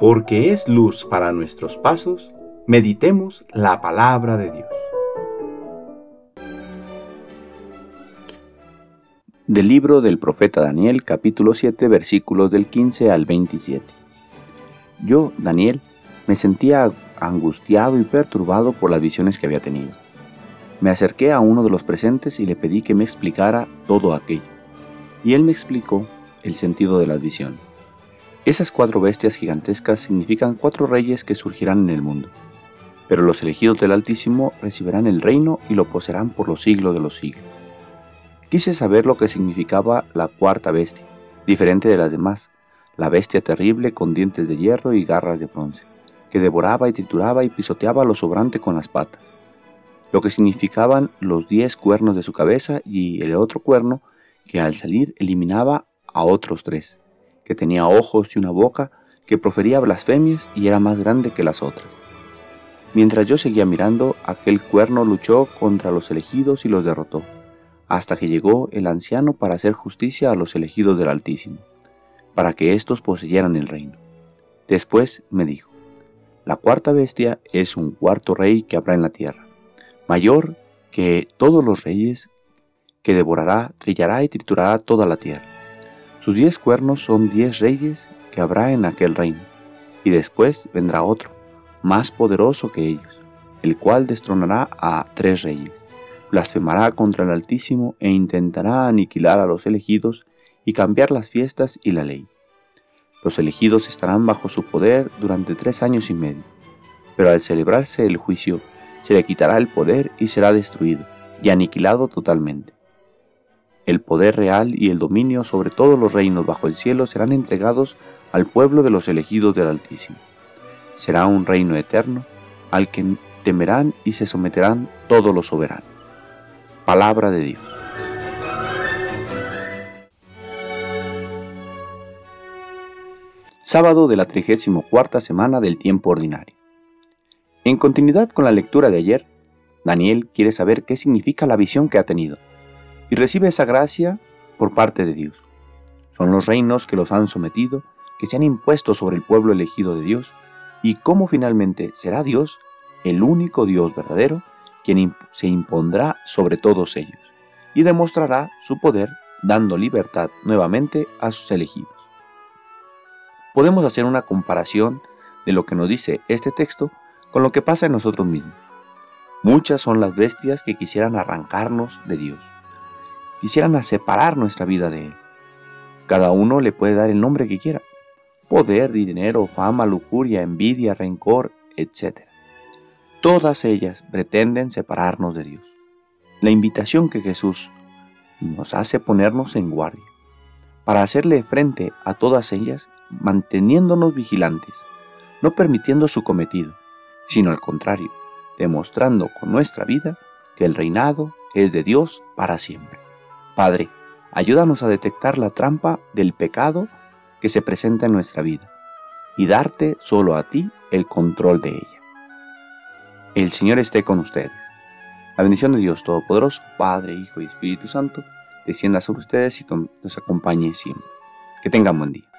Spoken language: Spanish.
porque es luz para nuestros pasos, meditemos la palabra de Dios. Del libro del profeta Daniel capítulo 7 versículos del 15 al 27. Yo, Daniel, me sentía angustiado y perturbado por las visiones que había tenido. Me acerqué a uno de los presentes y le pedí que me explicara todo aquello. Y él me explicó el sentido de las visiones. Esas cuatro bestias gigantescas significan cuatro reyes que surgirán en el mundo. Pero los elegidos del Altísimo recibirán el reino y lo poseerán por los siglos de los siglos. Quise saber lo que significaba la cuarta bestia, diferente de las demás, la bestia terrible con dientes de hierro y garras de bronce, que devoraba y trituraba y pisoteaba lo sobrante con las patas. Lo que significaban los diez cuernos de su cabeza y el otro cuerno que al salir eliminaba a otros tres que tenía ojos y una boca, que profería blasfemias y era más grande que las otras. Mientras yo seguía mirando, aquel cuerno luchó contra los elegidos y los derrotó, hasta que llegó el anciano para hacer justicia a los elegidos del Altísimo, para que éstos poseyeran el reino. Después me dijo, la cuarta bestia es un cuarto rey que habrá en la tierra, mayor que todos los reyes, que devorará, trillará y triturará toda la tierra sus diez cuernos son diez reyes que habrá en aquel reino, y después vendrá otro, más poderoso que ellos, el cual destronará a tres reyes, blasfemará contra el Altísimo e intentará aniquilar a los elegidos y cambiar las fiestas y la ley. Los elegidos estarán bajo su poder durante tres años y medio, pero al celebrarse el juicio, se le quitará el poder y será destruido y aniquilado totalmente. El poder real y el dominio sobre todos los reinos bajo el cielo serán entregados al pueblo de los elegidos del Altísimo. Será un reino eterno al que temerán y se someterán todos los soberanos. Palabra de Dios. Sábado de la 34 semana del tiempo ordinario. En continuidad con la lectura de ayer, Daniel quiere saber qué significa la visión que ha tenido y recibe esa gracia por parte de Dios. Son los reinos que los han sometido, que se han impuesto sobre el pueblo elegido de Dios, y cómo finalmente será Dios, el único Dios verdadero, quien se impondrá sobre todos ellos, y demostrará su poder dando libertad nuevamente a sus elegidos. Podemos hacer una comparación de lo que nos dice este texto con lo que pasa en nosotros mismos. Muchas son las bestias que quisieran arrancarnos de Dios quisieran separar nuestra vida de Él. Cada uno le puede dar el nombre que quiera. Poder, dinero, fama, lujuria, envidia, rencor, etc. Todas ellas pretenden separarnos de Dios. La invitación que Jesús nos hace ponernos en guardia, para hacerle frente a todas ellas, manteniéndonos vigilantes, no permitiendo su cometido, sino al contrario, demostrando con nuestra vida que el reinado es de Dios para siempre. Padre, ayúdanos a detectar la trampa del pecado que se presenta en nuestra vida y darte solo a ti el control de ella. El Señor esté con ustedes. La bendición de Dios Todopoderoso, Padre, Hijo y Espíritu Santo, descienda sobre ustedes y nos acompañe siempre. Que tengan buen día.